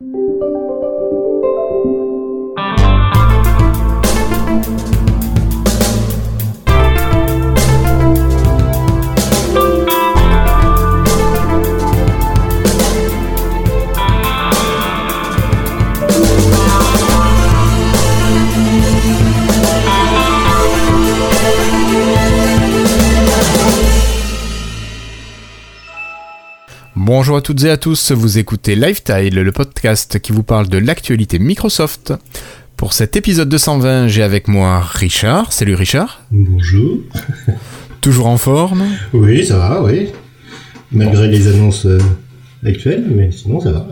you Bonjour à toutes et à tous, vous écoutez Lifetile, le podcast qui vous parle de l'actualité Microsoft. Pour cet épisode 220, j'ai avec moi Richard. Salut Richard. Bonjour. Toujours en forme? Oui, ça va, oui. Malgré les annonces euh, actuelles, mais sinon ça va.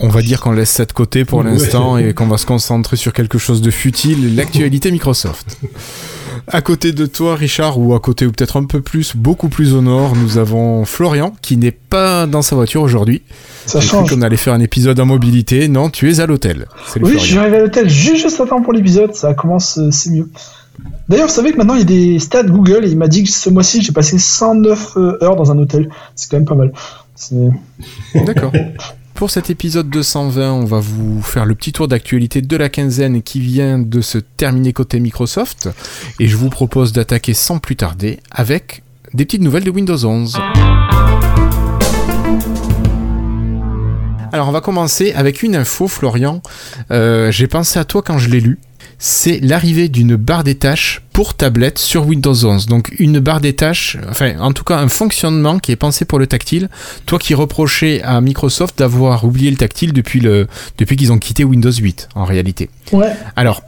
On va dire qu'on laisse ça de côté pour Ouais. l'instant et qu'on va se concentrer sur quelque chose de futile, l'actualité Microsoft. À côté de toi, Richard, ou à côté ou peut-être un peu plus, beaucoup plus au nord, nous avons Florian qui n'est pas dans sa voiture aujourd'hui. Ça J'ai cru change. qu'on allait faire un épisode en mobilité. Non, tu es à l'hôtel. Salut Oui, je suis arrivé à l'hôtel juste, juste à temps pour l'épisode, ça commence, euh, c'est mieux. D'ailleurs, vous savez que maintenant il y a des stats Google et il m'a dit que ce mois-ci j'ai passé 109 euh, heures dans un hôtel. C'est quand même pas mal. C'est- D'accord. Pour cet épisode 220, on va vous faire le petit tour d'actualité de la quinzaine qui vient de se terminer côté Microsoft. Et je vous propose d'attaquer sans plus tarder avec des petites nouvelles de Windows 11. Alors on va commencer avec une info, Florian. Euh, J'ai pensé à toi quand je l'ai lu. C'est l'arrivée d'une barre des tâches pour tablette sur Windows 11. Donc une barre des tâches, enfin en tout cas un fonctionnement qui est pensé pour le tactile. Toi qui reprochais à Microsoft d'avoir oublié le tactile depuis, le, depuis qu'ils ont quitté Windows 8 en réalité. Ouais, Alors,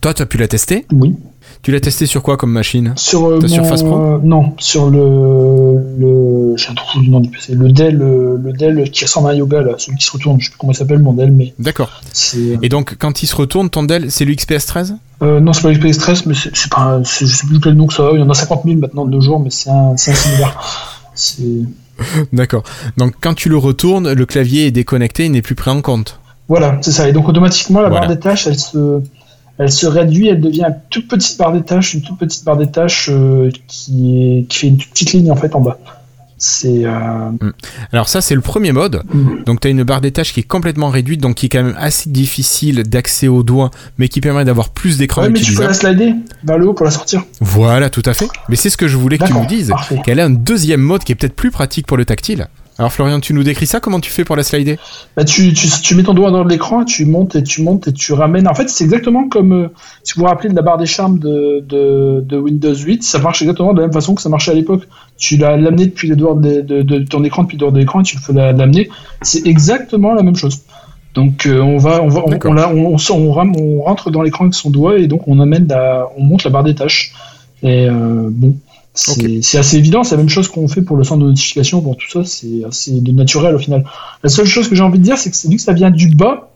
toi tu as pu la tester? Oui. Tu l'as testé sur quoi comme machine Sur euh, Ta mon- Surface Pro euh, Non, sur le. le J'ai un trou du nom du PC. Le Dell, euh, le Dell qui ressemble à un yoga, là, celui qui se retourne. Je sais plus comment il s'appelle, mon Dell, mais D'accord. c'est. Et donc quand il se retourne, ton Dell, c'est l'XPS 13 Euh, non, c'est pas l'XP Stress, mais c'est pas. un- Je sais plus quel nom que ça a. Il y en a 50 000 maintenant de nos jours, mais c'est un, c'est un similaire. C'est. D'accord. Donc quand tu le retournes, le clavier est déconnecté, il n'est plus pris en compte. Voilà, c'est ça. Et donc automatiquement, la Voilà. barre des tâches, elle se, elle se réduit, elle devient une toute petite barre des tâches, une toute petite barre des tâches euh, qui, est, qui fait une toute petite ligne en fait en bas. C'est. Euh... Alors ça c'est le premier mode. mm. Donc tu as une barre des tâches qui est complètement réduite, donc qui est quand même assez difficile d'accès au doigt, mais qui permet d'avoir plus d'écran Ouais, mais tu peux la slider vers le haut pour la sortir. Voilà, tout à fait. Mais c'est ce que je voulais que tu nous dises. Qu'elle a un deuxième mode qui est peut-être plus pratique pour le tactile. Alors Florian, tu nous décris ça Comment tu fais pour la slider? Bah, tu, tu, tu mets ton doigt dans l'écran, tu montes et tu montes et tu ramènes. En fait, c'est exactement comme euh, si vous vous rappelez de la barre des charmes de, de, de Windows 8, ça marche exactement de la même façon que ça marchait à l'époque. Tu l'as l'amené depuis les doigts de, ton écran, depuis le doigt de l'écran, et tu le fais la- l'amener. C'est exactement la même chose. Donc euh, on va, on va, on, on, la- on, on rentre dans l'écran avec son doigt et donc on amène la, on monte la barre des tâches. Et euh, bon, c'est assez évident, c'est la même chose qu'on fait pour le centre de notification, pour tout ça, c'est assez de naturel au final. La seule chose que j'ai envie de dire, c'est que vu que ça vient du bas,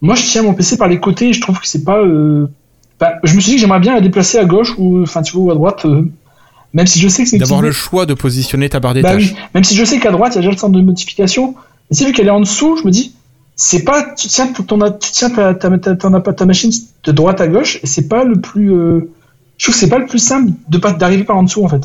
moi je tiens mon PC par les côtés et je trouve que c'est pas. euh, enfin, je me suis dit que j'aimerais bien la déplacer à gauche ou, enfin, tu vois, ou à droite, euh, même si je sais que c'est D'avoir le choix de positionner ta barre des bah tâches. oui, même si je sais qu'à droite, il y a déjà le centre de notification. Mais c'est vu qu'elle est en dessous, je me dis, c'est pas, tu tiens, ton, tu tiens ta, ta, ta, ta, ta- ta machine de droite à gauche, et c'est pas le plus, euh, je trouve que c'est pas le plus simple de pas d'arriver par en dessous, en fait.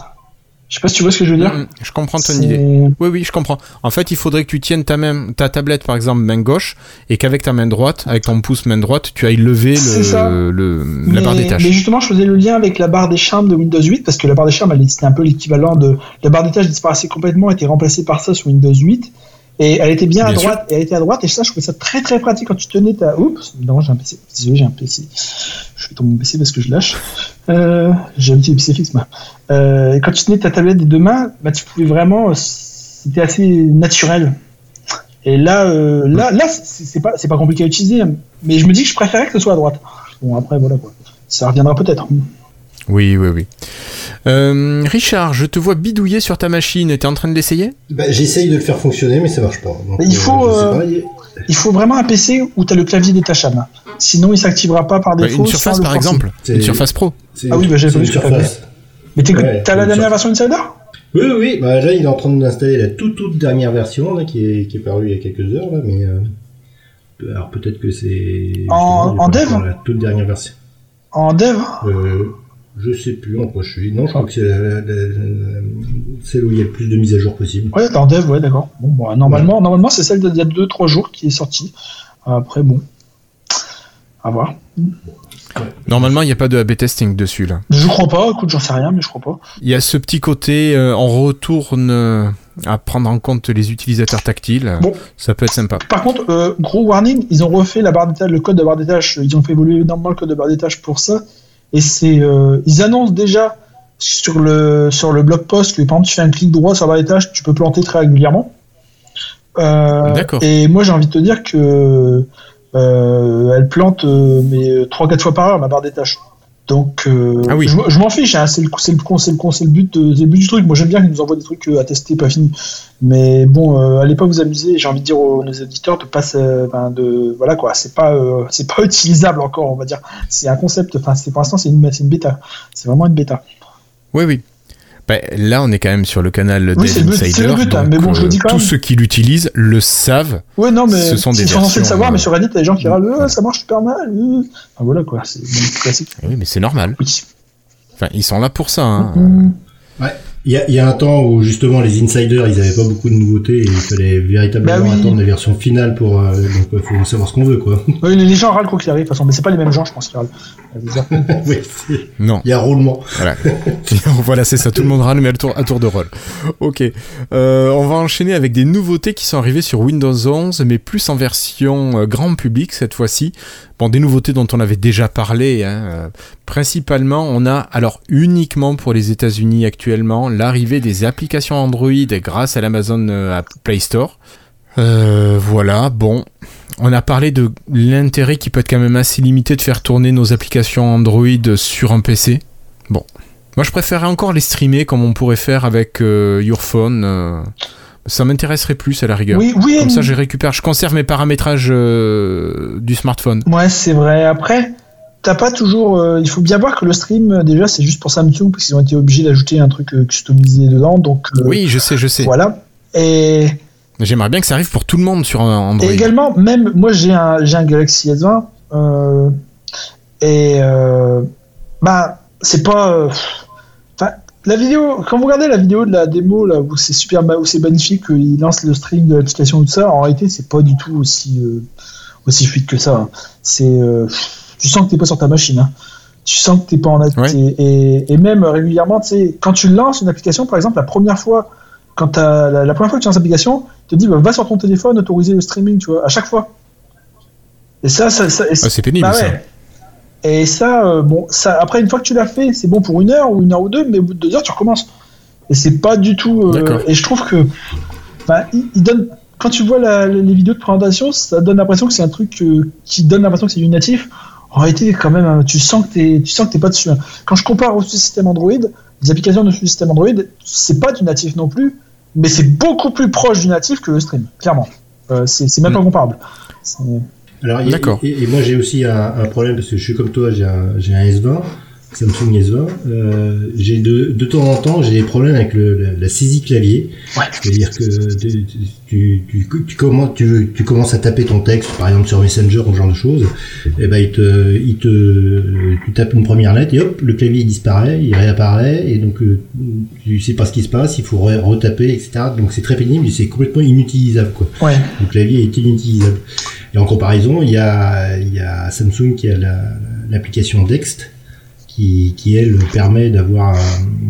Je sais pas si tu vois ce que je veux dire. Mm, je comprends ton idée. Oui, oui, je comprends. En fait, il faudrait que tu tiennes ta, main, ta tablette, par exemple, main gauche, et qu'avec ta main droite, avec ton pouce main droite, tu ailles lever le, le- la barre des tâches. mais justement, je faisais le lien avec la barre des charmes de Windows 8 parce que la barre des charmes, c'était un peu l'équivalent de la barre des tâches disparaissait complètement, été remplacée par ça sur Windows 8 et elle était bien, à Bien droite. Et elle était à droite et ça, je trouvais ça très très pratique quand tu tenais ta. Oups, évidemment, j'ai un PC. Désolé, j'ai un PC. Je fais tomber mon PC parce que je lâche. Euh, j'ai un petit PC fixe, moi. Euh, et quand tu tenais ta tablette des deux mains, bah, tu pouvais vraiment. euh, C'était assez naturel. Et là, euh, là, là, c'est pas, pas compliqué à utiliser, mais je me dis que je préférais que ce soit à droite. Bon, après, voilà quoi. Ça reviendra peut-être. Oui, oui, oui. Euh, Richard, je te vois bidouiller sur ta machine. T'es en train de l'essayer? Bah, J'essaye de le faire fonctionner, mais ça marche pas. Donc, Il faut, je sais euh, pas, il- Il faut vraiment un PC où tu as le clavier détachable. Sinon, il s'activera pas par Ouais, défaut. Une sans surface, par exemple. C'est- Une surface pro. Ah oui, bah, une vu surface. Mais t'es- Ouais, t'as la une dernière surface. version Insider? Oui, oui, oui. Bah, là, il est en train d'installer la toute, toute dernière version là, qui, est, qui est parue il y a quelques heures. Là, mais, euh, alors peut-être que c'est. En- en dev? La toute dernière version. en dev? Euh, Je sais plus en quoi je suis. Non, je crois que c'est la- la- la- celle où il y a le plus de mises à jour possible. Ouais, en dev, ouais, d'accord. Bon, bon, normalement, normalement c'est celle d'il y a 2-3 jours qui est sortie. Après, bon. À voir. Normalement, il n'y a pas de A/B testing dessus là. Je crois pas, écoute, j'en sais rien, mais je crois pas. Il y a ce petit côté, euh, on retourne euh, à prendre en compte les utilisateurs tactiles. Bon. Ça peut être sympa. Par contre, euh, gros warning, ils ont refait la barre des tâches, le code de barre des tâches, ils ont fait évoluer énormément le code de barre des tâches pour ça. Et c'est, euh, ils annoncent déjà sur le, sur le blog post que par exemple tu fais un clic droit sur la barre des tâches, tu peux planter très régulièrement. Euh, D'accord. Et moi j'ai envie de te dire que euh, elle plante euh, mais 3-4 fois par heure la barre des tâches. Donc euh, Ah oui. je, je m'en fiche, hein, c'est le, c'est le, c'est le, c'est le but, de- c'est le but du truc. Moi j'aime bien qu'ils nous envoient des trucs euh, à tester, pas fini. Mais bon, euh, allez pas vous amuser. J'ai envie de dire aux nos éditeurs de pas, ben, de voilà quoi. C'est pas, euh, c'est pas utilisable encore, on va dire. C'est un concept. Enfin, c'est pour l'instant c'est une, c'est une bêta. C'est vraiment une bêta. Oui, oui. Ben, là, on est quand même sur le canal Oui, c'est le but, c'est Insider. le but, hein, donc, mais bon, je le euh, dis quand tous même. ceux qui l'utilisent le savent. Ouais, non, mais Ce sont des ils sont censés le versions, savoir. euh, Mais sur Reddit, t'as des gens qui râlent, Euh, ça marche super mal. euh. Enfin, voilà quoi. C'est classique. Oui, mais c'est normal. Oui. Enfin, ils sont là pour ça. Hein. Mhm. Il y a, il y a un temps où justement les insiders ils avaient pas beaucoup de nouveautés et il fallait véritablement Bah oui. attendre la version finale pour euh, donc faut savoir ce qu'on veut quoi. Ouais, les gens râlent quoi qu'il arrive, de toute façon, mais c'est pas les mêmes gens, je pense, qui râlent. Oui, c'est- Non. il y a un roulement. Voilà, voilà c'est ça, tout le monde râle, mais à tour, à tour de rôle. Ok, Euh, on va enchaîner avec des nouveautés qui sont arrivées sur Windows 11, mais plus en version euh, grand public cette fois-ci. Bon, des nouveautés dont on avait déjà parlé. hein. Euh, Principalement, on a, alors uniquement pour les États-Unis actuellement, l'arrivée des applications Android grâce à l'Amazon euh, Play Store. Euh, voilà, bon. On a parlé de l'intérêt qui peut être quand même assez limité de faire tourner nos applications Android sur un PC. Bon. Moi, je préférerais encore les streamer comme on pourrait faire avec euh, Your Phone. Ça m'intéresserait plus à la rigueur. Oui, oui. Comme ça, je récupère, je conserve mes paramétrages euh, du smartphone. Ouais, c'est vrai. Après, t'as pas toujours. euh, il faut bien voir que le stream, euh, déjà, c'est juste pour Samsung, parce qu'ils ont été obligés d'ajouter un truc customisé dedans. Donc, Oui, je sais, je sais. voilà. Et, J'aimerais bien que ça arrive pour tout le monde sur un Android. et également, même moi, j'ai un, un Galaxy S20. euh, et. bah, c'est pas. Euh, la vidéo, quand vous regardez la vidéo de la démo, là, où c'est super, où c'est magnifique, il lance le stream de l'application, tout ça, en réalité, c'est pas du tout aussi, euh, aussi fluide que ça. hein. C'est, euh, tu sens que t'es pas sur ta machine. hein. Tu sens que t'es pas en Ouais. et, et, même euh, régulièrement, tu sais, quand tu lances une application, par exemple, la première fois, quand t'as, la, la première fois que tu lances l'application, tu te dis, bah, va sur ton téléphone, autoriser le streaming, tu vois, à chaque fois. Et ça, ça, Ah, c'est pénible bah ça. Et ça, euh, bon, ça, après, une fois que tu l'as fait, c'est bon pour une heure ou une heure ou deux, mais au bout de deux heures, tu recommences. Et c'est pas du tout. euh, et je trouve que. bah, il, il donne. Quand tu vois la- les vidéos de présentation, ça donne l'impression que c'est un truc euh, qui donne l'impression que c'est du natif. En réalité, quand même, euh, tu sens que t'es, tu sens que t'es pas dessus. hein. Quand je compare au système Android, les applications de système Android, c'est pas du natif non plus, mais c'est beaucoup plus proche du natif que le stream, clairement. C'est, même pas Mm. comparable. Alors, il y a- D'accord. Et, et moi j'ai aussi un, un problème parce que je suis comme toi, j'ai un, un S20, Samsung S20. Euh, j'ai de, de temps en temps j'ai des problèmes avec le, la, la saisie clavier. Ouais. C'est-à-dire que tu, tu, tu, tu, commences, tu, tu commences à taper ton texte, par exemple sur Messenger ou ce genre de choses, et ben il te, il te, tu tapes une première lettre et hop, le clavier disparaît, il réapparaît, et donc euh, tu sais pas ce qui se passe, il faut re- retaper, etc. Donc c'est très pénible, c'est complètement inutilisable quoi. Ouais. Le clavier est inutilisable. Et en comparaison, il y a, il y a Samsung qui a la- l'application Dext qui, qui elle permet d'avoir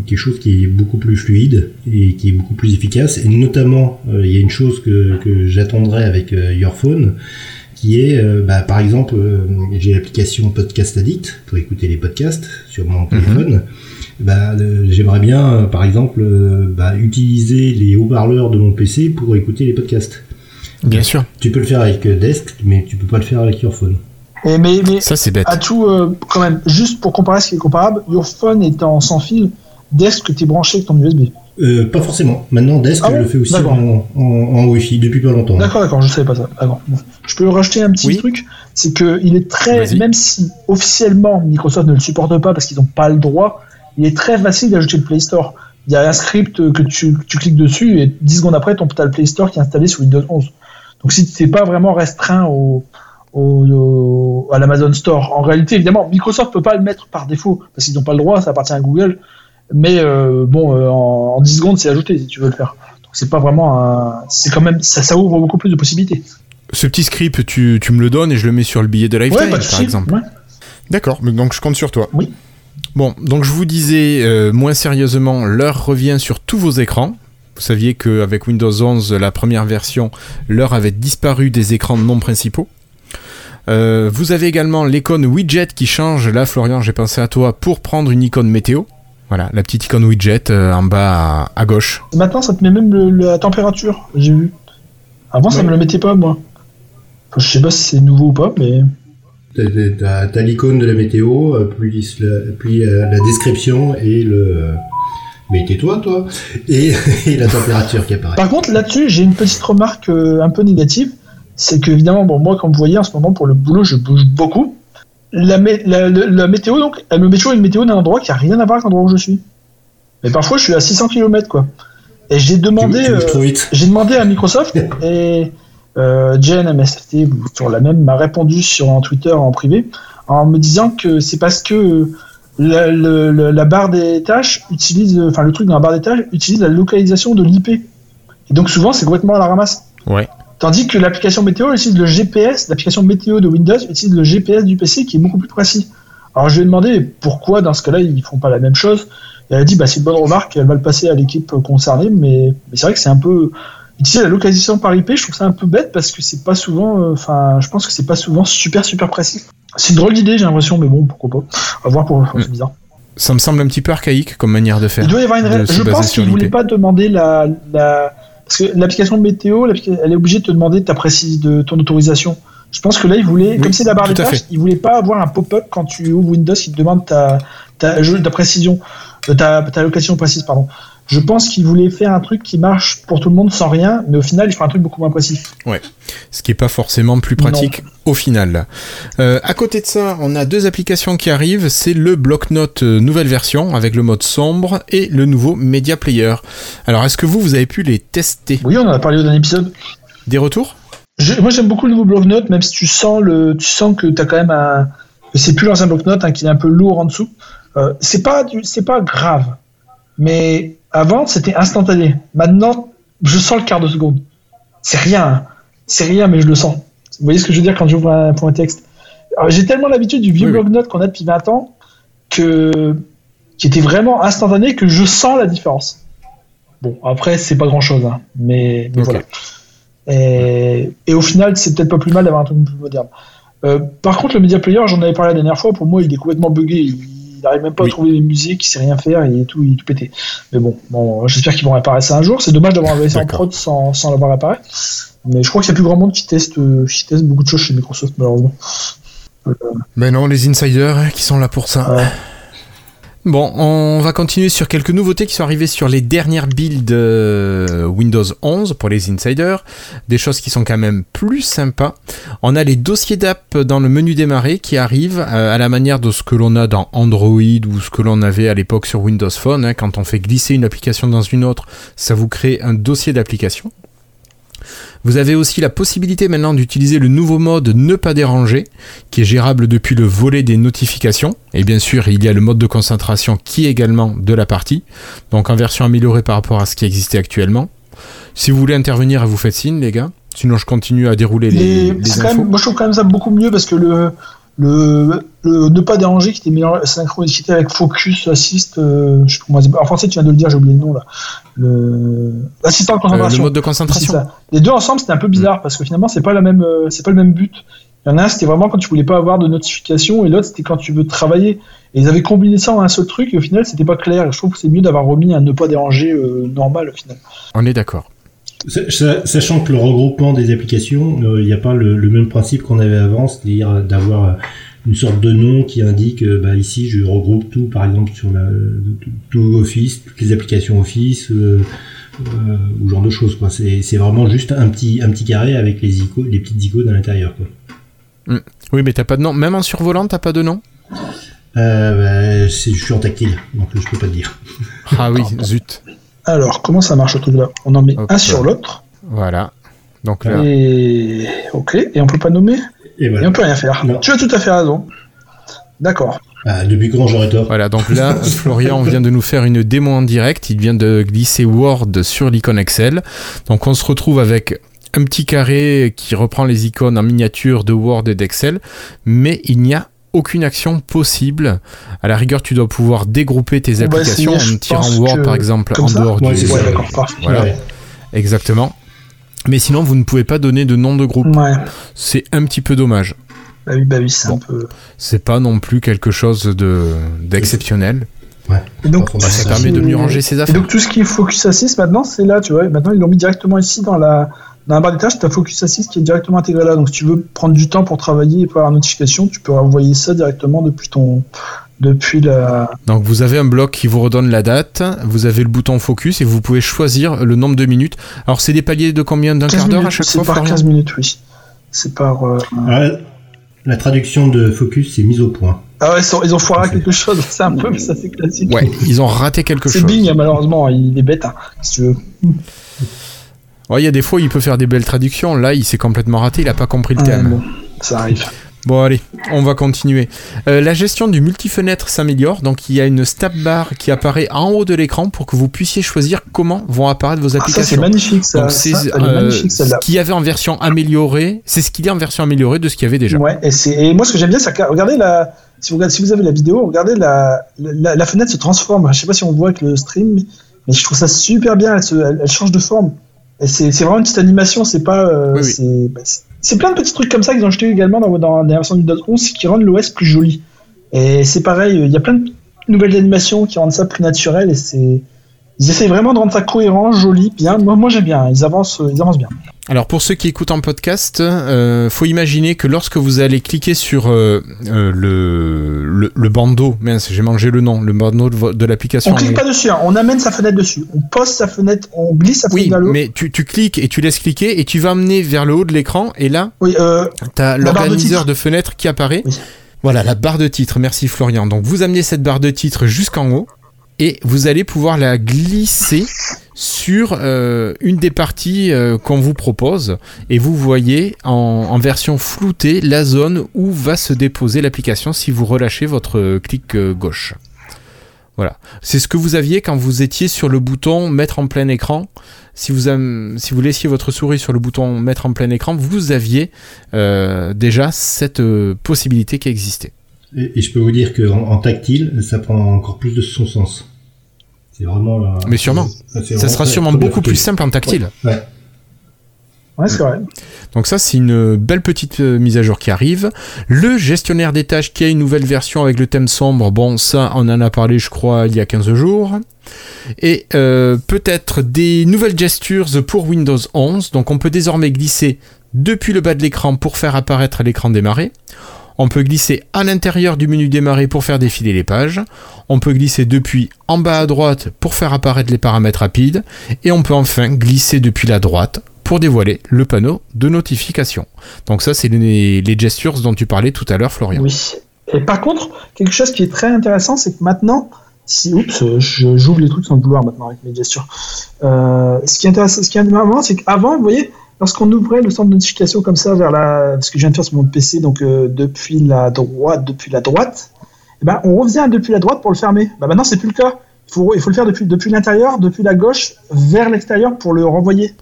quelque chose qui est beaucoup plus fluide et qui est beaucoup plus efficace. Et notamment, euh, il y a une chose que, que j'attendrai avec euh, Your Phone, qui est, euh, bah, par exemple, j'ai l'application Podcast Addict pour écouter les podcasts sur mon téléphone. Bah, j'aimerais bien, par exemple, bah, utiliser les haut-parleurs de mon PC pour écouter les podcasts. Bien sûr. Tu peux le faire avec euh, Desk, mais tu peux pas le faire avec Your Phone. Et mais, mais Ça, c'est bête. à tout, euh, quand même, juste pour comparer ce qui est comparable, Your Phone étant sans fil, Desk que t'es branché avec ton USB. Euh, pas forcément. Maintenant, Desk Ah bon le fait aussi en, en, en Wi-Fi depuis pas longtemps. D'accord, d'accord, je savais pas ça. D'accord. Bon. Je peux rajouter un petit Oui. truc, c'est que il est très, Vas-y. même si officiellement Microsoft ne le supporte pas parce qu'ils n'ont pas le droit, il est très facile d'ajouter le Play Store. Il y a un script que tu, que tu cliques dessus et 10 secondes après, ton as le Play Store qui est installé sur Windows 11. Donc si n'es pas vraiment restreint au, au, au- à l'Amazon Store. En réalité, évidemment, Microsoft peut pas le mettre par défaut parce qu'ils n'ont pas le droit, ça appartient à Google. Mais euh, bon, euh, en, en 10 secondes, c'est ajouté si tu veux le faire. Donc c'est pas vraiment un. C'est quand même. Ça, ça ouvre beaucoup plus de possibilités. Ce petit script, tu, tu me le donnes et je le mets sur le billet de Lifetime, Ouais, par exemple. Ouais. D'accord, donc je compte sur toi. Oui. Bon, donc je vous disais, euh, moins sérieusement, l'heure revient sur tous vos écrans. Vous saviez qu'avec Windows 11, la première version, l'heure avait disparu des écrans non principaux. Euh, vous avez également l'icône widget qui change. Là, Florian, j'ai pensé à toi pour prendre une icône météo. Voilà, la petite icône widget euh, en bas à, à gauche. Maintenant, ça te met même le- la température, j'ai vu. Avant, ça Ouais. me le mettait pas, moi. Enfin, je sais pas si c'est nouveau ou pas, mais. T'as- t'as- T'as t'as l'icône de la météo, euh, puis, la, puis euh, la description et le. Mais tais-toi, toi et, et la température qui apparaît. Par contre, là-dessus, j'ai une petite remarque euh, un peu négative. C'est que, évidemment, bon, moi, comme vous voyez, en ce moment, pour le boulot, je bouge beaucoup. La, mé- la, la- la météo, donc, elle me met toujours une météo d'un endroit qui a rien à voir avec l'endroit où je suis. Mais parfois, je suis à 600 km, quoi. Et j'ai demandé. euh. J'ai demandé à Microsoft et euh, Jen MSFT, sur la même, m'a répondu sur en Twitter en privé en me disant que c'est parce que la, le- la barre des tâches utilise, enfin le truc dans la barre des tâches utilise la localisation de l'IP. Et donc souvent c'est complètement à la ramasse. Ouais. Tandis que l'application météo utilise le GPS, l'application météo de Windows utilise le GPS du PC qui est beaucoup plus précis. Alors je lui ai demandé pourquoi dans ce cas-là ils font pas la même chose. Et elle a dit bah c'est une bonne remarque, elle va le passer à l'équipe concernée, mais, mais c'est vrai que c'est un peu utiliser la localisation par IP, je trouve ça un peu bête parce que c'est pas souvent, euh, enfin je pense que c'est pas souvent super super précis. C'est une drôle d'idée j'ai l'impression, mais bon pourquoi pas. On va voir pour Mm. c'est bizarre. Ça me semble un petit peu archaïque comme manière de faire. Il doit y avoir une de règle. Je pense sur qu'il voulait l'IP. pas demander la, la... parce que l'application météo, elle est obligée de te demander ta précise de ton autorisation. Je pense que là, il voulait, Oui, comme c'est la barre à tâches, fait. il voulait pas avoir un pop-up quand tu ouvres Windows qui te demande ta, ta, ta précision, euh, ta, ta location précise, pardon. Je pense qu'il voulait faire un truc qui marche pour tout le monde sans rien, mais au final, il fera un truc beaucoup moins précis. ce qui est pas forcément plus pratique au final. Euh, à côté de ça, on a deux applications qui arrivent, c'est le bloc-notes euh, nouvelle version avec le mode sombre et le nouveau Media Player. Alors, est-ce que vous, vous avez pu les tester? Oui, on en a parlé dans un épisode. Des retours? Je- moi, j'aime beaucoup le nouveau bloc-notes, même si tu sens le, tu sens que t'as quand même un, c'est plus l'ancien bloc-notes, hein, qu'il est un peu lourd en dessous. Euh, c'est pas, du- pas grave, mais avant c'était instantané. Maintenant, je sens le quart de seconde. C'est rien, hein. c'est rien, mais je le sens. Vous voyez ce que je veux dire quand j'ouvre un point texte? J'ai tellement l'habitude du vieux Oui, bloc-notes qu'on a depuis 20 ans que qui était vraiment instantané que je sens la différence. Bon, après c'est pas grand-chose, hein, mais, voilà. Et, et au final, c'est peut-être pas plus mal d'avoir un truc plus moderne. Euh, par contre, le Media Player, j'en avais parlé la dernière fois, pour moi, il est complètement buggé. Il n'arrive même pas Oui. à trouver les musiques, il sait rien faire, il est tout, il est tout pété. Mais bon, bon j'espère qu'ils vont réparer ça un jour. C'est dommage d'avoir envoyé ça en prod sans, sans l'avoir réparé. Mais je crois qu'il y a plus grand monde qui teste, euh, qui teste beaucoup de choses chez Microsoft, malheureusement. Ben non, les insiders hein, qui sont là pour ça. Ouais. Bon, on va continuer sur quelques nouveautés qui sont arrivées sur les dernières builds euh, Windows 11 pour les insiders. Des choses qui sont quand même plus sympas. On a les dossiers d'app dans le menu démarrer qui arrivent euh, à la manière de ce que l'on a dans Android ou ce que l'on avait à l'époque sur Windows Phone. hein. Quand on fait glisser une application dans une autre, ça vous crée un dossier d'application. Vous avez aussi la possibilité maintenant d'utiliser le nouveau mode ne pas déranger qui est gérable depuis le volet des notifications. Et bien sûr, il y a le mode de concentration qui est également de la partie, donc en version améliorée par rapport à ce qui existait actuellement. Si vous voulez intervenir, vous faites signe, les gars. Sinon, je continue à dérouler les, quand même, moi, je trouve quand même ça beaucoup mieux parce que le, le, le ne pas déranger qui était mélangé- synchronisé avec Focus Assist, euh, je sais pas en français tu viens de le dire, j'ai oublié le nom là. Le assistant de Euh, le concentration. mode de C'est concentration. ça. Les deux ensemble, c'était un peu bizarre parce que finalement, c'est pas la même, euh, c'est pas le même but. Il y en a un, c'était vraiment quand tu voulais pas avoir de notification, et l'autre, c'était quand tu veux travailler. Et ils avaient combiné ça en un seul truc, et au final, c'était pas clair. Je trouve que c'est mieux d'avoir remis un ne pas déranger euh, normal au final. On est d'accord. Sa- sa- Sachant que le regroupement des applications, euh, il n'y a pas le, le même principe qu'on avait avant, c'est-à-dire euh, d'avoir euh, une sorte de nom qui indique, euh, bah, ici je regroupe tout, par exemple sur la, tout, Office, toutes les applications Office, euh, euh, ou genre de choses. quoi. C'est c'est vraiment juste un petit, un petit carré avec les, icônes, les petites icônes à l'intérieur. quoi. Oui, mais t'as pas de nom. Même en survolant, t'as pas de nom? Euh, bah, c'est- je suis en tactile, donc je peux pas te dire. Ah oui, zut. Alors, comment ça marche ce truc-là? On en met un sur l'autre, Voilà. Donc là, et ok, et on peut pas nommer? Et Et voilà. on peut rien faire. Non. Tu as tout à fait raison. D'accord. Ah, depuis quand j'aurais tort Voilà, donc là, Florian vient de nous faire une démo en direct. Il vient de glisser Word sur l'icône Excel. Donc on se retrouve avec un petit carré qui reprend les icônes en miniature de Word et d'Excel, mais il n'y a aucune action possible. À la rigueur, tu dois pouvoir dégrouper tes va applications en tirant Word que- par exemple comme en ça dehors Ouais, du Ouais, ça. d'accord. parfait. Voilà. Ouais. exactement. Mais sinon, vous ne pouvez pas donner de nom de groupe. Ouais. C'est un petit peu dommage. Bah oui, bah oui, c'est Bon. un peu. C'est pas non plus quelque chose de d'exceptionnel. Et donc, Bah, Bah, ça permet de mieux ranger ses Et affaires. donc tout ce qui est Focus Assist maintenant, c'est là, tu vois. Maintenant, ils l'ont mis directement ici dans la, dans la barre des tâches. Tu as Focus Assist qui est directement intégré là. Donc si tu veux prendre du temps pour travailler et pour avoir une notification, tu peux envoyer ça directement depuis ton. Depuis la. Donc vous avez un bloc qui vous redonne la date, vous avez le bouton focus et vous pouvez choisir le nombre de minutes. Alors c'est des paliers de combien D'un 15 quart d'heure à chaque c'est fois par Florian 15 minutes, oui. C'est par. euh, Ah, la traduction de focus, c'est mise au point. Ah ouais, ils, ont foiré quelque chose. C'est un peu, mais ça c'est classique. Ouais, ils ont raté quelque C'est chose. Bing, malheureusement, il est bête, hein, si tu veux. Ouais, il y a des fois il peut faire des belles traductions, là il s'est complètement raté, il a pas compris le Ouais, thème. bon, ça arrive. Bon allez, on va continuer. Euh, la gestion du multifenêtre s'améliore, donc il y a une stab bar qui apparaît en haut de l'écran pour que vous puissiez choisir comment vont apparaître vos Ah, ça c'est applications. magnifique, ça. donc c'est euh, magnifique ce qu'il y avait en version améliorée, c'est ce qu'il y a en version améliorée de ce qu'il y avait déjà. Ouais, et, c'est- et moi ce que j'aime bien, c'est que regardez la, si vous, regardez, si vous avez la vidéo, regardez la, la, la fenêtre se transforme. Je sais pas si on voit avec le stream, mais je trouve ça super bien. Elle, se, elle, elle change de forme. C'est vraiment une petite animation. C'est pas, euh, Oui, oui. c'est bah, c'est- plein de petits trucs comme ça qu'ils ont jeté également dans, dans la version du Windows 11 qui rendent l'OS plus joli. Et c'est pareil, il y a plein de nouvelles animations qui rendent ça plus naturel et c'est ils essayent vraiment de rendre ça cohérent, joli, bien. Moi, moi j'aime bien. Ils avancent, ils avancent bien. Alors pour ceux qui écoutent en podcast, euh, faut imaginer que lorsque vous allez cliquer sur euh, euh, le, le, le bandeau, mince j'ai mangé le nom, le bandeau de, l'application. On clique pas dessus, hein, on amène sa fenêtre dessus. On pose sa fenêtre, on glisse sa fenêtre Oui, vers le haut. mais tu, tu cliques et tu laisses cliquer et tu vas amener vers le haut de l'écran et là, Oui, euh, tu as de l'organiseur de, fenêtre qui apparaît. Oui. Voilà, la barre de titre, merci Florian. Donc vous amenez cette barre de titre jusqu'en haut et vous allez pouvoir la glisser sur euh, une des parties euh, qu'on vous propose et vous voyez en, version floutée la zone où va se déposer l'application si vous relâchez votre clic euh, gauche. Voilà, c'est ce que vous aviez quand vous étiez sur le bouton mettre en plein écran. Si vous, si vous laissiez votre souris sur le bouton mettre en plein écran, vous aviez déjà cette possibilité qui existait. Et, je peux vous dire qu'en en tactile, ça prend encore plus de son sens. C'est vraiment. Mais sûrement. Ça sera très- sûrement très beaucoup plus simple en tactile. Ouais. ouais, c'est vrai. Donc ça, c'est une belle petite euh, mise à jour qui arrive. Le gestionnaire des tâches qui a une nouvelle version avec le thème sombre, bon, ça, on en a parlé, je crois, il y a 15 jours. Et euh, peut-être des nouvelles gestures pour Windows 11. Donc on peut désormais glisser depuis le bas de l'écran pour faire apparaître l'écran démarrer. On peut glisser à l'intérieur du menu démarrer pour faire défiler les pages. On peut glisser depuis en bas à droite pour faire apparaître les paramètres rapides. Et on peut enfin glisser depuis la droite pour dévoiler le panneau de notification. Donc ça, c'est les, gestures dont tu parlais tout à l'heure, Florian. Oui. Et par contre, quelque chose qui est très intéressant, c'est que maintenant, si, oups, j'ouvre les trucs sans vouloir maintenant avec mes gestures. Euh, ce qui est intéressant, ce qui est intéressant, c'est qu'avant, vous voyez, lorsqu'on ouvrait le centre de notification comme ça vers la, ce que je viens de faire sur mon PC, donc euh, depuis la droite, depuis la droite, eh ben, on revient depuis la droite pour le fermer. Bah, maintenant, c'est plus le cas. Il faut, il faut le faire depuis, depuis l'intérieur, depuis la gauche, vers l'extérieur pour le renvoyer.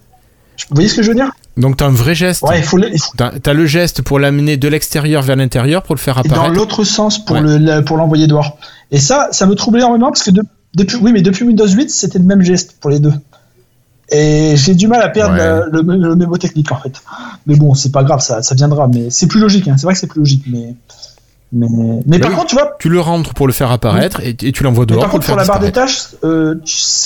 Vous voyez ce que je veux dire? Donc tu as un vrai geste. Ouais, il faut, le- as, le geste pour l'amener de l'extérieur vers l'intérieur pour le faire et dans apparaître. l'autre sens pour Ouais. le le- pour l'envoyer dehors. Et ça, ça me troublait énormément parce que de- depuis, oui, mais depuis Windows 8, c'était le même geste pour les deux. Et j'ai du mal à perdre Ouais. le, le mémo technique en fait. Mais bon, c'est pas grave, ça, ça viendra. Mais c'est plus logique. Hein. C'est vrai que c'est plus logique, mais mais mais Bah par oui. contre, tu vois. Tu le rentres pour le faire apparaître et, et tu l'envoies mais dehors par pour le contre, pour la barre des tâches, euh,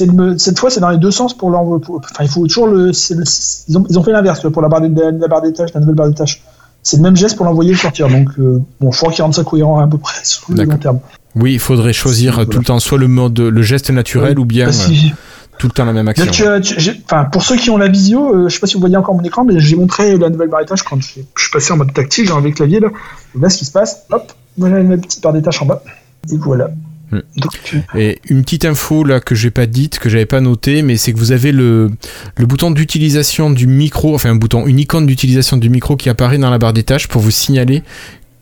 le- cette fois, c'est dans les deux sens pour l'envoyer. Enfin, il faut toujours le. le- ils, ont, ils ont fait l'inverse pour la barre, des, la barre des tâches, la nouvelle barre des tâches. C'est le même geste pour l'envoyer et le sortir. Donc, euh, bon, je crois qu'ils rendent ça cohérent à peu près sur le long terme. Oui, il faudrait choisir Voilà. tout le temps soit le mode, le geste naturel ou bien Parce euh, tout le temps la même action. Tu- enfin, pour ceux qui ont la visio, euh, je sais pas si vous voyez encore mon écran, mais j'ai montré la nouvelle barre tâches quand je, suis passé en mode tactile, j'ai enlevé le clavier là. Et là, ce qui se passe, hop, voilà la petite barre tâches en bas. Et voilà. Hmm. Et une petite info là que j'ai pas dite, que j'avais pas noté, mais c'est que vous avez le, le bouton d'utilisation du micro, enfin un bouton, une icône d'utilisation du micro qui apparaît dans la barre des tâches pour vous signaler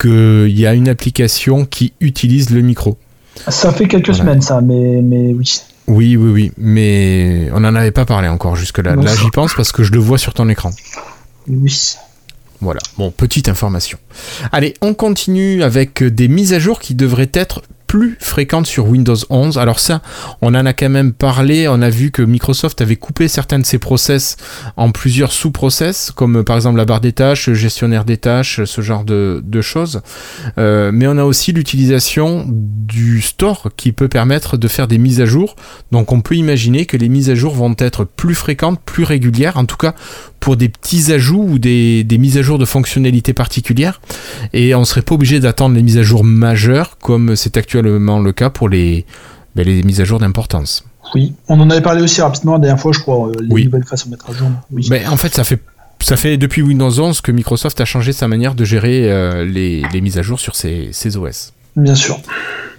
qu'il y a une application qui utilise le micro. Ça fait quelques semaines ça, mais, mais oui. Oui, oui, oui, mais on n'en avait pas parlé encore jusque-là. Là, j'y pense parce que je le vois sur ton écran. Oui. Voilà, bon, petite information. Allez, on continue avec des mises à jour qui devraient être plus fréquente sur Windows 11. Alors ça, on en a quand même parlé, on a vu que Microsoft avait coupé certains de ses process en plusieurs sous-process, comme par exemple la barre des tâches, le gestionnaire des tâches, ce genre de, choses. Euh, mais on a aussi l'utilisation du store qui peut permettre de faire des mises à jour. Donc on peut imaginer que les mises à jour vont être plus fréquentes, plus régulières, en tout cas pour des petits ajouts ou des, mises à jour de fonctionnalités particulières. Et on ne serait pas obligé d'attendre les mises à jour majeures comme c'est actuellement le cas pour les, ben, les mises à jour d'importance. Oui, on en avait parlé aussi rapidement la dernière fois, je crois, euh, les nouvelles façons de mettre à jour. Oui. Ben, en fait, ça fait ça fait depuis Windows 11 que Microsoft a changé sa manière de gérer euh, les, mises à jour sur ses, ses OS. Bien sûr.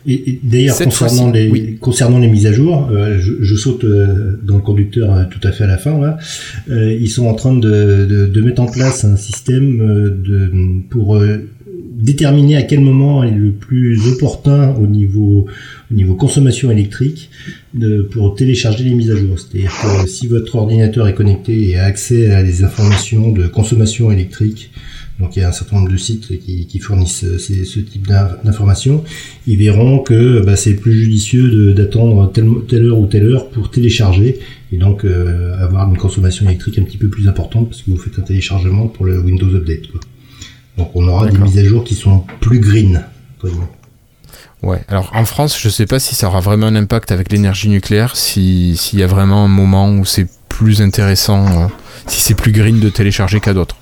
Et, d'ailleurs, concernant les, concernant les mises à jour, euh, je, saute euh, dans le conducteur euh, tout à fait à la fin. Là. ils sont en train de, de, de, mettre en place un système de, pour déterminer à quel moment est le plus opportun au niveau, au niveau consommation électrique de, pour télécharger les mises à jour. C'est-à-dire que si votre ordinateur est connecté et a accès à des informations de consommation électrique donc il y a un certain nombre de sites qui, fournissent ce type d'informations, ils verront que bah, c'est plus judicieux d'attendre telle, heure ou telle heure pour télécharger et donc euh, avoir une consommation électrique un petit peu plus importante parce que vous faites un téléchargement pour le Windows Update. Donc on aura des mises à jour qui sont plus green. Ouais, alors en France, je sais pas si ça aura vraiment un impact avec l'énergie nucléaire, s'il y a vraiment un moment où c'est plus intéressant, euh, si c'est plus green de télécharger qu'à d'autres.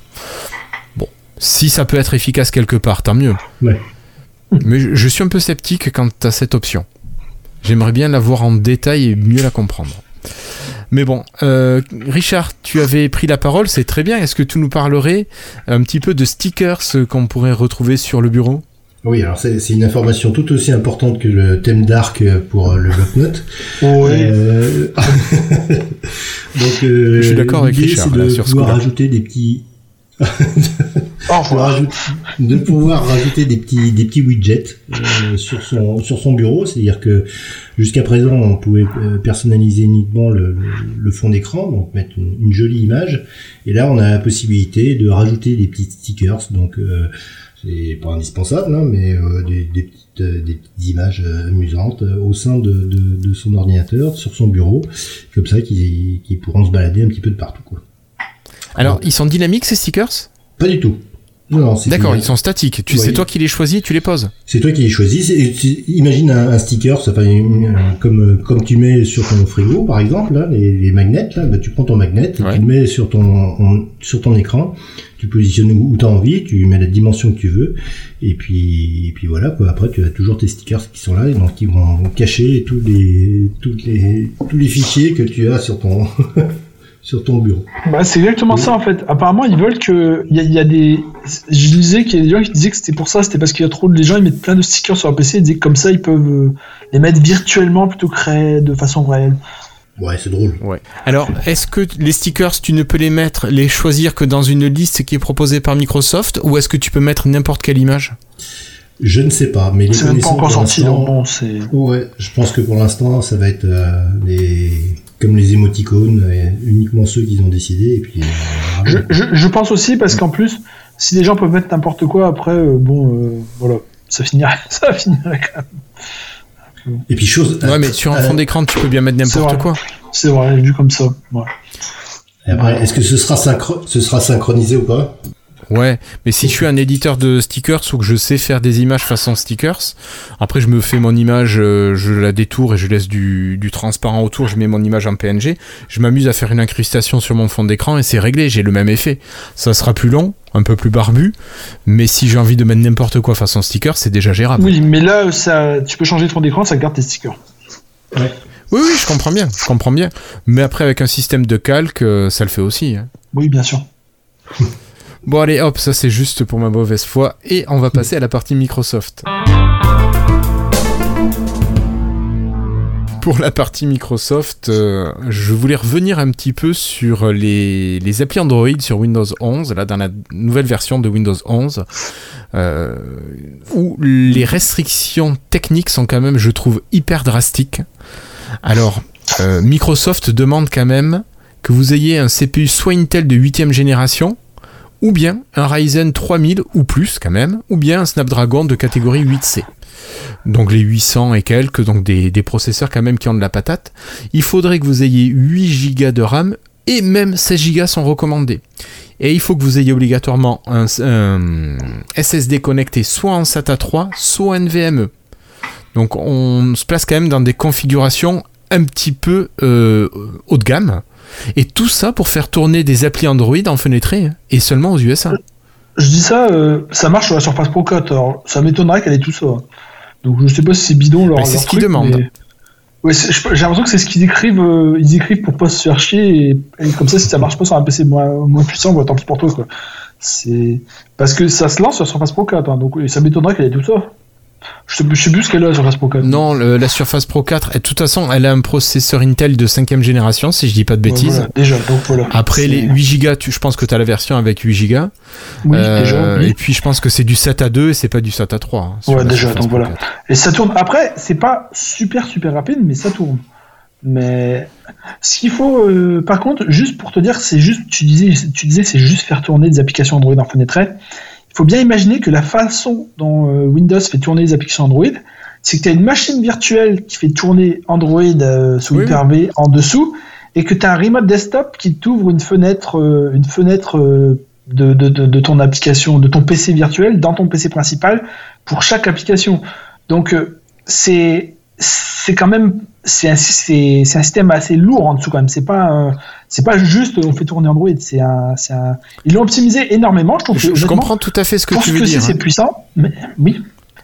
Si ça peut être efficace quelque part, tant mieux. Mais je, suis un peu sceptique quant à cette option. J'aimerais bien la voir en détail et mieux la comprendre. Mais bon, euh, Richard, tu avais pris la parole, c'est très bien. Est-ce que tu nous parlerais un petit peu de stickers qu'on pourrait retrouver sur le bureau? Oui, alors c'est une information tout aussi importante que le thème d'arc pour le bloc-notes. Oui. Euh, donc, euh, je suis d'accord avec Richard de sur pouvoir rajouter des petits de pouvoir rajouter des petits des petits widgets euh, sur son sur son bureau, c'est-à-dire que jusqu'à présent on pouvait euh, personnaliser uniquement le, le fond d'écran, donc mettre une, jolie image, et là on a la possibilité de rajouter des petits stickers, donc euh, c'est pas indispensable, hein, mais des, des, petites, des petites images amusantes au sein de, de, de, son ordinateur, sur son bureau, comme ça qui qui pourront se balader un petit peu de partout quoi. Alors, ils sont dynamiques ces stickers? Pas du tout. D'accord, ils sont statiques. Tu, c'est toi qui les choisis, tu les poses. C'est toi qui les choisis. Imagine un, sticker, ça fait comme comme tu mets sur ton frigo, par exemple, là, les, magnets. Là, bah, tu prends ton magnet, tu le mets sur ton sur ton écran, tu positionnes où tu as envie, tu mets la dimension que tu veux, et puis et puis voilà. Quoi. Après, tu as toujours tes stickers qui sont là, et donc qui vont cacher tous les toutes les tous les fichiers que tu as sur ton sur ton bureau. Bah, c'est exactement ça en fait. Apparemment, ils veulent que. Il y, a des. Je disais qu'il y a des gens qui disaient que c'était pour ça, c'était parce qu'il y a trop de. Les gens ils mettent plein de stickers sur leur PC, ils disaient que comme ça ils peuvent euh, les mettre virtuellement plutôt que de façon réelle. Ouais, c'est drôle. Ouais. Alors, est-ce que les stickers, tu ne peux les mettre, les choisir que dans une liste qui est proposée par Microsoft, ou est-ce que tu peux mettre n'importe quelle image? Je ne sais pas, mais les C'est pas encore sorti, bon, c'est. Ouais, je pense que pour l'instant, ça va être euh, les comme les émoticônes, uniquement ceux qui ont décidé. Et puis, euh, je, pense aussi parce qu'en plus, si les gens peuvent mettre n'importe quoi, après, euh, bon, euh, voilà, ça finirait, ça finirait quand même. Et puis chose. Ouais, mais sur un fond d'écran, tu peux bien mettre n'importe quoi. C'est vrai, vu comme ça. Ouais. Et après, est-ce que ce sera, ce sera synchronisé ou pas? Ouais, mais si je suis un éditeur de stickers ou que je sais faire des images façon stickers, après je me fais mon image, euh, je la détourne et je laisse du, transparent autour, je mets mon image en PNG, je m'amuse à faire une incrustation sur mon fond d'écran et c'est réglé, j'ai le même effet. Ça sera plus long, un peu plus barbu, mais si j'ai envie de mettre n'importe quoi façon sticker, c'est déjà gérable. Oui, mais là, ça, tu peux changer de fond d'écran, ça garde tes stickers. Ouais. Oui, oui, je comprends bien, je comprends bien. Mais après, avec un système de calque, euh, ça le fait aussi. Hein. Oui, bien sûr. Bon allez hop, ça c'est juste pour ma mauvaise foi et on va passer à la partie Microsoft. pour la partie Microsoft, euh, je voulais revenir un petit peu sur les, les applis Android sur Windows 11, là dans la nouvelle version de Windows 11, euh, où les restrictions techniques sont quand même, je trouve, hyper drastiques. Alors, euh, Microsoft demande quand même que vous ayez un CPU soit Intel de 8ème génération, ou bien un Ryzen 3000 ou plus quand même, ou bien un Snapdragon de catégorie 8C. Donc les 800 et quelques, donc des, processeurs quand même qui ont de la patate. Il faudrait que vous ayez 8 Go de RAM et même 16 Go sont recommandés. Et il faut que vous ayez obligatoirement un, SSD connecté soit en SATA 3, soit en NVMe. Donc on se place quand même dans des configurations un petit peu euh, haut de gamme. Et tout ça pour faire tourner des applis Android en fenêtré hein, et seulement aux USA. Je dis ça, euh, ça marche sur la Surface Pro 4. Alors, ça m'étonnerait qu'elle ait tout ça. Donc je sais pas si c'est bidon leur. c'est ce qu'ils demandent. Ouais, j'ai l'impression que c'est ce qu'ils écrivent. Euh, ils écrivent pour pas se faire chier et, comme ça, si ça marche pas sur un PC moins, moins puissant, bah, tant pis pour toi quoi. Parce que ça se lance sur Surface Pro 4, hein, donc ça m'étonnerait qu'elle ait tout ça. Je sais, sais plus ce qu'elle a la Surface Pro 4. Non, la Surface Pro 4, de toute façon, elle a un processeur Intel de 5ème génération, si je dis pas de bêtises. déjà, donc voilà. Après les 8 Go, je pense que tu as la version avec 8 Go. Oui, euh, déjà. Et puis je pense que c'est du SATA 2 et c'est pas du SATA 3. Hein, ouais, déjà, donc voilà. Et ça tourne. Après, c'est pas super super rapide, mais ça tourne. Mais ce qu'il faut, euh, par contre, juste pour te dire, c'est juste, tu disais, tu disais, c'est juste faire tourner des applications Android en fenêtre il faut bien imaginer que la façon dont euh, Windows fait tourner les applications Android, c'est que tu as une machine virtuelle qui fait tourner Android euh, sous Hyper-V en dessous, et que tu as un remote desktop qui t'ouvre une fenêtre, euh, une fenêtre de, de, ton application, de ton PC virtuel dans ton PC principal pour chaque application. Donc c'est c'est quand même c'est un, c'est, un système assez lourd en dessous quand même. C'est pas c'est pas juste on fait tourner Android. C'est un, c'est un... ils l'ont optimisé énormément. Je, trouve je, comprends tout à fait ce que tu veux dire. C'est, hein. puissant, mais oui.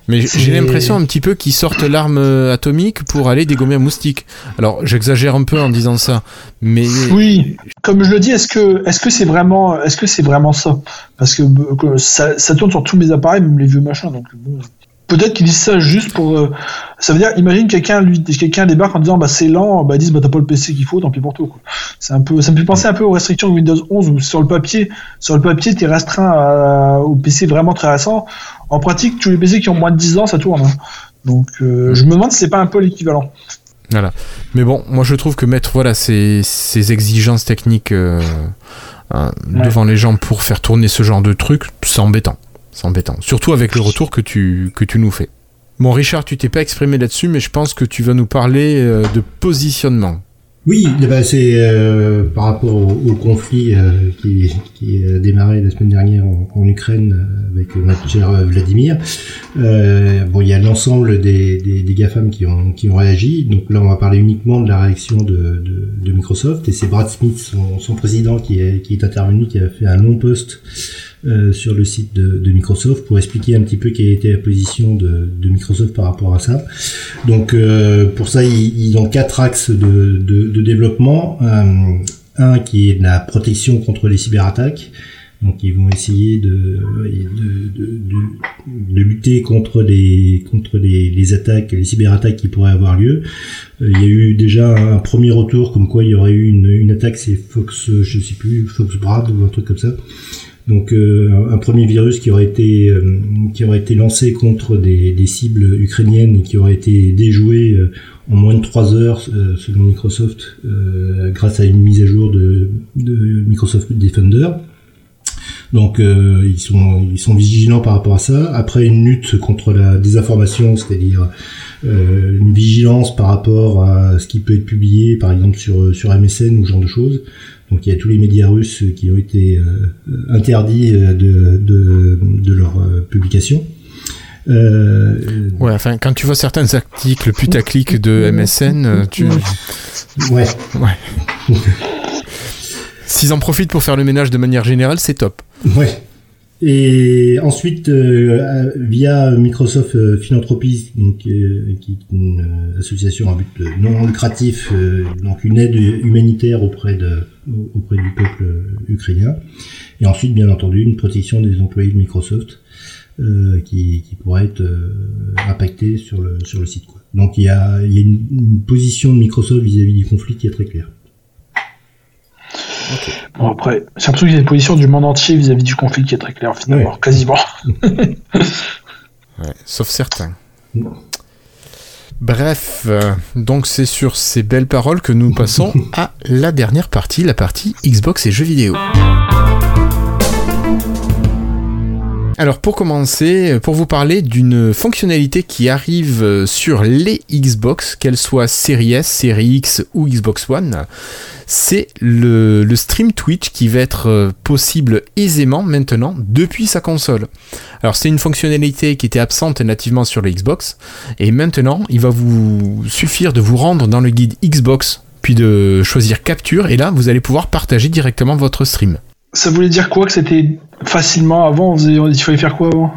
Mais j'ai l'impression un petit peu qu'ils sortent l'arme euh, atomique pour aller dégommer un moustique. Alors j'exagère un peu en disant ça, mais oui, comme je le dis, est-ce que est-ce que c'est vraiment est-ce que c'est vraiment ça? Parce que, ça, ça, tourne sur tous mes appareils, même les vieux machins. Donc peut-être qu'ils disent ça juste pour. Ça veut dire, imagine quelqu'un lui, quelqu'un débarque en disant bah c'est lent, bah ils disent bah t'as pas le PC qu'il faut, tant pis pour toi. C'est un peu, ça me fait penser un peu aux restrictions de Windows 11 où sur le papier, sur le papier t'es restreint au PC vraiment très récent. En pratique, tous les PC qui ont moins de 10 ans, ça tourne. Hein. Donc euh, je me demande si c'est pas un peu l'équivalent. Voilà. Mais bon, moi je trouve que mettre voilà ces, ces exigences techniques euh, devant les gens pour faire tourner ce genre de truc, c'est embêtant. C'est embêtant. Surtout avec le retour que tu, que tu nous fais. Bon, Richard, tu t'es pas exprimé là-dessus, mais je pense que tu vas nous parler euh, de positionnement. Oui, eh ben, c'est euh, par rapport au, conflit euh, qui, a démarré la semaine dernière en, Ukraine avec notre cher Vladimir. bon, il y a l'ensemble des, GAFAM qui ont, qui ont réagi. Donc là, on va parler uniquement de la réaction de, Microsoft. Et c'est Brad Smith, son, son président, qui est, qui est intervenu, qui a fait un long post euh, sur le site de, Microsoft pour expliquer un petit peu quelle était la position de, Microsoft par rapport à ça. Donc euh, pour ça, ils, ont quatre axes de, de développement. Euh, un qui est la protection contre les cyberattaques. Donc ils vont essayer de, de, lutter contre les contre les, les, attaques, les cyberattaques qui pourraient avoir lieu. il y a eu déjà un premier retour comme quoi il y aurait eu une, une attaque, c'est Fox, je sais plus, Fox Brad ou un truc comme ça, donc euh, un premier virus qui aurait été euh, qui aurait été lancé contre des, cibles ukrainiennes et qui aurait été déjoué euh, en moins de 3 heures selon Microsoft grâce à une mise à jour de, de Microsoft Defender. Donc ils sont ils sont vigilants par rapport à ça. Après une lutte contre la désinformation, c'est-à-dire une vigilance par rapport à ce qui peut être publié, par exemple sur sur MSN ou ce genre de choses. Donc il y a tous les médias russes qui ont été euh, interdits euh, de, de, de leur euh, publication. ouais, enfin, quand tu vois certains articles putaclic de MSN, tu. Ouais. Ouais. S'ils en profitent pour faire le ménage de manière générale, c'est top. Ouais. Et ensuite, euh, via Microsoft euh, Philanthropie, donc, euh, qui est une association à but non lucratif, donc une aide humanitaire auprès de auprès du peuple ukrainien. Et ensuite, bien entendu, une protection des employés de Microsoft qui, qui pourrait être impacté sur le sur le site. Quoi. Donc il y a, il y a une, position de Microsoft vis-à-vis du conflit qui est très claire. Bon, après, c'est l'impression qu'il y a une position du monde entier vis-à-vis du conflit qui est très claire, finalement, quasiment. ouais, sauf certains. Bref, euh, donc c'est sur ces belles paroles que nous passons à la dernière partie, la partie Xbox et jeux vidéo. Alors pour commencer, pour vous parler d'une fonctionnalité qui arrive euh, sur les Xbox, qu'elles soient Series S, Series X ou Xbox One, c'est le, stream Twitch qui va être euh, possible aisément maintenant depuis sa console. Alors c'est une fonctionnalité qui était absente nativement sur le Xbox, et maintenant il va vous suffire de vous rendre dans le guide Xbox, puis de choisir capture, et là vous allez pouvoir partager directement votre stream. Ça voulait dire quoi que c'était facilement avant? Il fallait faire quoi avant?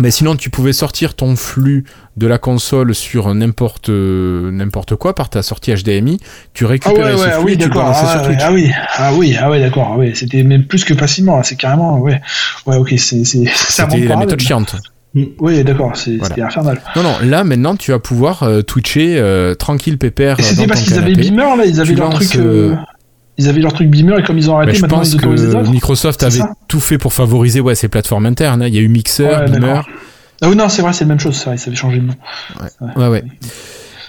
Mais sinon, tu pouvais sortir ton flux de la console sur n'importe n'importe quoi par ta sortie HDMI. Tu récupérais ah ce flux et tu balançais ah, sur Twitch. Ah oui, ah oui, ah oui, d'accord. Ah c'était même plus que facilement. C'est carrément, ouais, ouais, ok, c'est. C'était la méthode chiante. Oui, d'accord, c'était infernal. Non, non, là maintenant tu vas pouvoir euh, twitcher euh, tranquille, pépère. C'était parce qu'ils avaient Beamer là, ils avaient leur truc. Euh, ils avaient leur truc Beamer et comme ils ont arrêté, je pense que Microsoft avait tout fait pour favoriser ouais, ses plateformes internes. Hein. Il y a eu Mixer, Beamer. Ah oui, non, c'est vrai, c'est la même chose, ça, ça avait changé de nom. Ouais, ouais.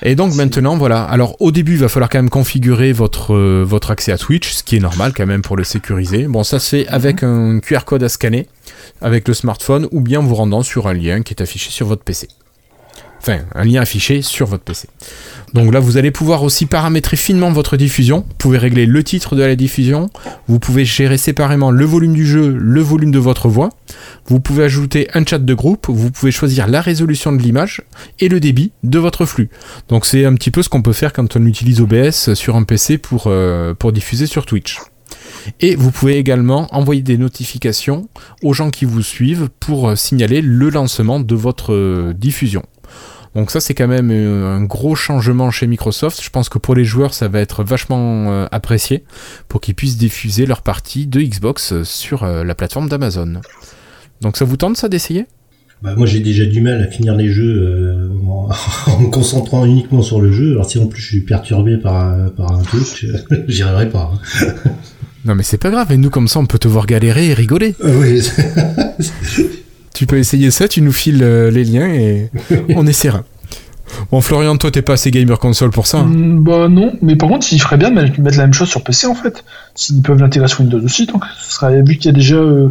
Et donc maintenant, voilà. Alors au début, il va falloir quand même configurer votre, euh, votre accès à Twitch, ce qui est normal quand même pour le sécuriser. Bon, ça c'est avec mhm. un QR code à scanner avec le smartphone ou bien vous rendant sur un lien qui est affiché sur votre PC. Enfin, un lien affiché sur votre PC. Donc là, vous allez pouvoir aussi paramétrer finement votre diffusion. Vous pouvez régler le titre de la diffusion. Vous pouvez gérer séparément le volume du jeu, le volume de votre voix. Vous pouvez ajouter un chat de groupe. Vous pouvez choisir la résolution de l'image et le débit de votre flux. Donc c'est un petit peu ce qu'on peut faire quand on utilise OBS sur un PC pour, euh, pour diffuser sur Twitch. Et vous pouvez également envoyer des notifications aux gens qui vous suivent pour euh, signaler le lancement de votre euh, diffusion. Donc ça c'est quand même euh, un gros changement chez Microsoft. Je pense que pour les joueurs ça va être vachement euh, apprécié pour qu'ils puissent diffuser leur partie de Xbox euh, sur la plateforme d'Amazon. Donc ça vous tente ça d'essayer? Bah, moi j'ai déjà du mal à finir les jeux en, me concentrant uniquement sur le jeu. Alors si en plus je suis perturbé par, par un truc, j'y arriverai pas. Hein. non mais c'est pas grave, et nous comme ça on peut te voir galérer et rigoler. oui. Tu peux essayer ça, tu nous files euh, les liens et on essaiera. Bon, Florian, toi, t'es pas assez gamer console pour ça hein? Mm, Bah non, mais par contre, il ferait bien de mettre la même chose sur PC en fait. S'ils peuvent l'intégrer sur Windows aussi, donc ce serait, vu qu'il y a déjà euh,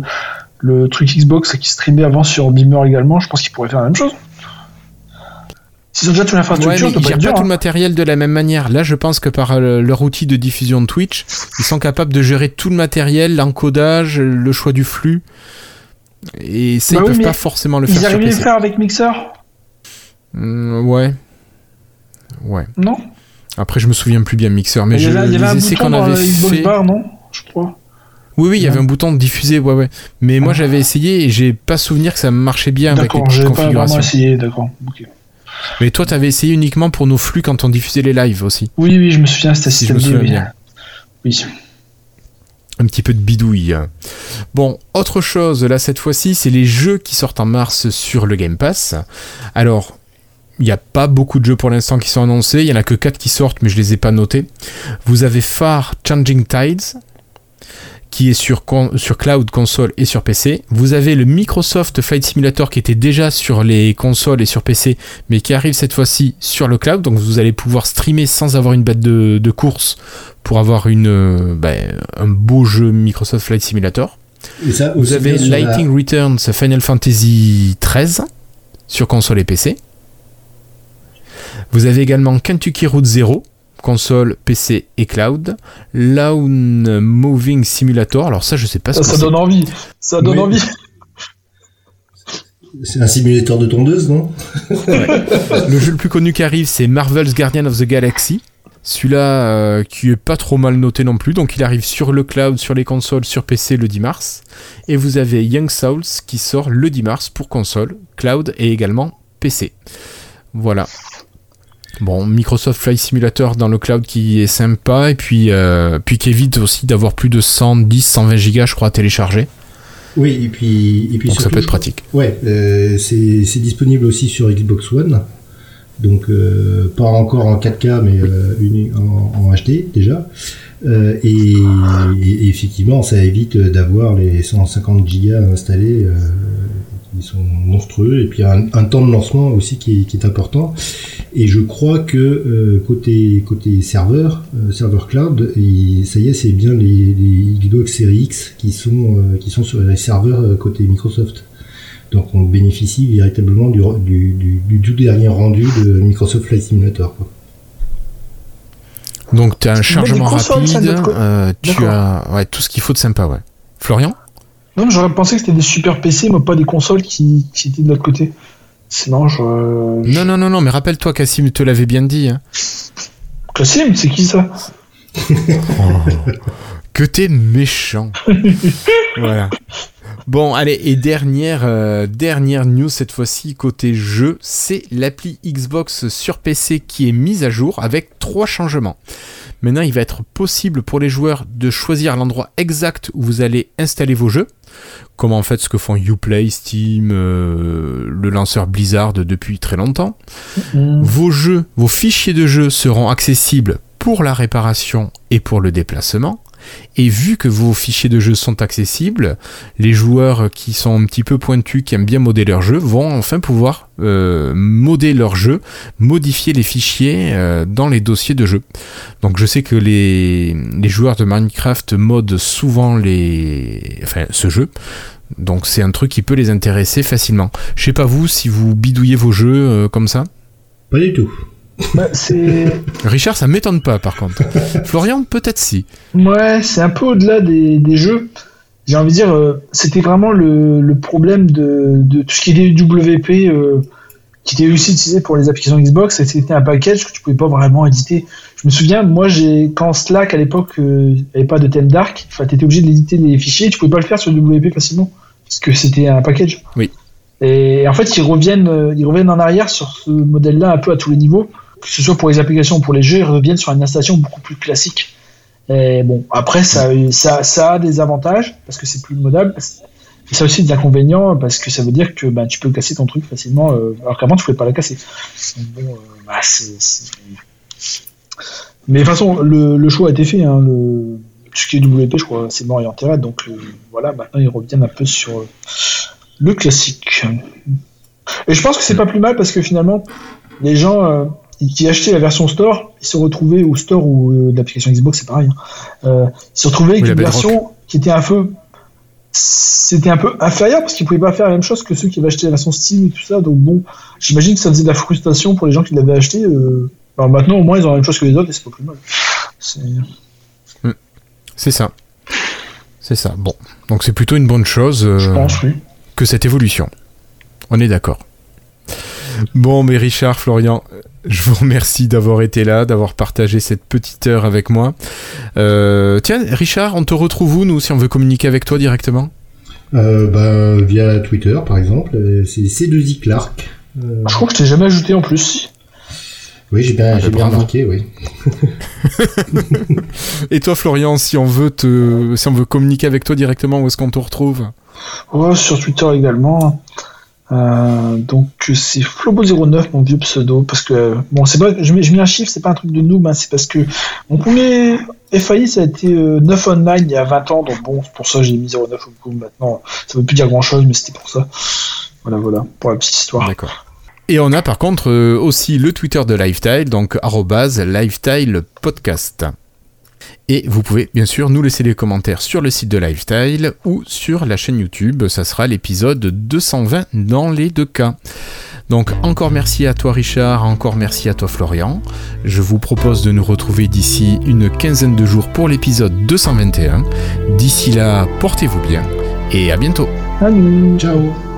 le truc Xbox qui streamait avant sur Beamer également, je pense qu'ils pourraient faire la même chose. S'ils ont déjà toute l'infrastructure, ouais, ils gèrent pas tout le matériel de la même manière. Là, je pense que par euh, leur outil de diffusion de Twitch, ils sont capables de gérer tout le matériel, l'encodage, le choix du flux. Et ça, bah ils peuvent pas forcément le faire. Ils arrivaient à le faire avec Mixer mmh, Ouais. Ouais. Non Après, je me souviens plus bien Mixer, mais il y avait, je, il y avait un bouton qu'on avait fait. Bar, non Je crois. Oui, oui, il y avait un bouton de diffuser, ouais, ouais. Mais moi, j'avais essayé et j'ai pas souvenir que ça marchait bien avec les petites configurations. Pas essayé, d'accord. Mais toi, t'avais essayé uniquement pour nos flux quand on diffusait les lives aussi. Oui, oui, je me souviens, c'était si je me souviens bien. Oui un petit peu de bidouille. Bon, autre chose, là cette fois-ci, c'est les jeux qui sortent en mars sur le Game Pass. Alors, il n'y a pas beaucoup de jeux pour l'instant qui sont annoncés, il y en a que 4 qui sortent, mais je les ai pas notés. Vous avez Far Changing Tides, qui est sur, sur cloud, console et sur PC. Vous avez le Microsoft Flight Simulator qui était déjà sur les consoles et sur PC, mais qui arrive cette fois-ci sur le cloud. Donc vous allez pouvoir streamer sans avoir une bête de, course pour avoir une, euh, ben, un beau jeu Microsoft Flight Simulator. vous avez Lighting Returns Final Fantasy XIII sur console et PC. Vous avez également Kentucky Route Zero console, PC et cloud. Lawn Moving Simulator, alors ça je sais pas ce ça, ça donne envie, ça donne envie. C'est un simulateur de tondeuse, non Le jeu le plus connu qui arrive, c'est Marvel's Guardian of the Galaxy Celui-là euh, qui est pas trop mal noté non plus, donc il arrive sur le cloud, sur les consoles, sur PC le 10 mars. Et vous avez Young Souls qui sort le 10 mars pour console, cloud et également PC. Voilà. Bon, Microsoft Flight Simulator dans le cloud qui est sympa et puis, euh, puis qui évite aussi d'avoir plus de 110, 120 gigas, je crois, à télécharger. Oui, et puis, et puis Donc ça peut être pratique. Ouais, euh, c'est c'est disponible aussi sur Xbox One. Donc euh, pas encore en 4K, mais en, en HD déjà. Euh, et, et effectivement, ça évite d'avoir les 150 gigas installés qui sont monstrueux. Et puis un, un temps de lancement aussi qui est, qui est important. Et je crois que euh, côté côté serveur, euh, serveur cloud, et ça y est, c'est bien les, les Xbox Series X qui sont euh, qui sont sur les serveurs euh, côté Microsoft. Donc on bénéficie véritablement du, du, du, du tout dernier rendu de Microsoft Flight Simulator. quoi. Donc tu as un des chargement de rapide, euh, tu as ouais, tout ce qu'il faut de sympa, ouais. Florian? Non, mais j'aurais pensé que c'était des super PC, mais pas des consoles qui, qui étaient de l'autre côté. Sinon, je. Non, non, non, non, mais rappelle-toi, Cassim te l'avait bien dit. hein. Cassim, c'est qui ça? Que t'es méchant. voilà. Bon, allez, et dernière, euh, dernière news cette fois-ci côté jeu, c'est l'appli Xbox sur PC qui est mise à jour avec trois changements. Maintenant, il va être possible pour les joueurs de choisir l'endroit exact où vous allez installer vos jeux, comme en fait ce que font Uplay, Steam, euh, le lanceur Blizzard depuis très longtemps. Vos jeux, vos fichiers de jeu seront accessibles pour la réparation et pour le déplacement. Et vu que vos fichiers de jeu sont accessibles, les joueurs qui sont un petit peu pointus, qui aiment bien modder leur jeu, vont enfin pouvoir euh, modder leur jeu, modifier les fichiers euh, dans les dossiers de jeu. Donc je sais que les, joueurs de Minecraft modent souvent ce jeu. Donc c'est un truc qui peut les intéresser facilement. Je sais pas vous si vous bidouillez vos jeux euh, comme ça? Pas du tout. Bah. Richard, ça m'étonne pas par contre. Florian, peut-être si. Ouais, c'est un peu au-delà des, des jeux. J'ai envie de dire, euh, c'était vraiment le, le problème de, de tout ce qui était WP euh, qui était aussi utilisé pour les applications Xbox, c'était un package que tu pouvais pas vraiment éditer. Je me souviens, moi, j'ai quand Slack à l'époque euh, avait pas de thème dark, tu étais obligé d'éditer les fichiers, tu pouvais pas le faire sur WP facilement parce que c'était un package. Oui. Et en fait, ils reviennent, euh, ils reviennent en arrière sur ce modèle-là un peu à tous les niveaux, que ce soit pour les applications ou pour les jeux, ils reviennent sur une installation beaucoup plus classique. Et bon, après, ça, ça, a des avantages parce que c'est plus modable. Et ça a aussi des inconvénients parce que ça veut dire que bah, tu peux casser ton truc facilement, euh, alors qu'avant tu pouvais pas la casser. Bon, euh, bah, Mais de toute façon, le, choix a été fait. Hein, le, ce qui est WP, je crois, c'est mort et enterré. Donc euh, voilà, maintenant ils reviennent un peu sur le classique. Et je pense que c'est pas plus mal parce que finalement, les gens qui achetaient la version store, ils se retrouvaient au store ou euh, l'application Xbox, c'est pareil. hein, euh, ils se retrouvaient avec Oui, une version qui était un peu c'était un peu inférieur parce qu'ils pouvaient pas faire la même chose que ceux qui avaient acheté la version Steam et tout ça. Donc bon, j'imagine que ça faisait de la frustration pour les gens qui l'avaient acheté. euh. Alors maintenant, au moins, ils ont la même chose que les autres et c'est pas plus mal. C'est- C'est ça. C'est ça. Bon. Donc c'est plutôt une bonne chose euh, Je pense, oui. que cette évolution. On est d'accord. Bon, mais Richard, Florian, je vous remercie d'avoir été là, d'avoir partagé cette petite heure avec moi. Euh, tiens, Richard, on te retrouve où, nous, si on veut communiquer avec toi directement? Euh, bah, via Twitter, par exemple, euh, c'est C2I Clark. Euh, Je crois que je t'ai jamais ajouté en plus. oui, j'ai bien, Ah, j'ai bien bravo. remarqué, oui. Et toi, Florian, si on veut te, si on veut communiquer avec toi directement, où est-ce qu'on te retrouve? Ouais, sur Twitter également. Euh, donc c'est Flobo09 mon vieux pseudo parce que bon c'est pas je mets, je mets un chiffre c'est pas un truc de noob hein, c'est parce que mon premier FAI ça a été euh, 9 online il y a 20 ans donc bon pour ça j'ai mis 09 au maintenant ça veut plus dire grand chose mais c'était pour ça voilà voilà pour la petite histoire D'accord. Et on a par contre euh, aussi le Twitter de Lifetile, donc Lifetile Podcast. Et vous pouvez bien sûr nous laisser des commentaires sur le site de Lifetile ou sur la chaîne YouTube. Ça sera l'épisode 220 dans les deux cas. Donc encore merci à toi Richard, encore merci à toi Florian. Je vous propose de nous retrouver d'ici une quinzaine de jours pour l'épisode 221. D'ici là, portez-vous bien et à bientôt. Salut Ciao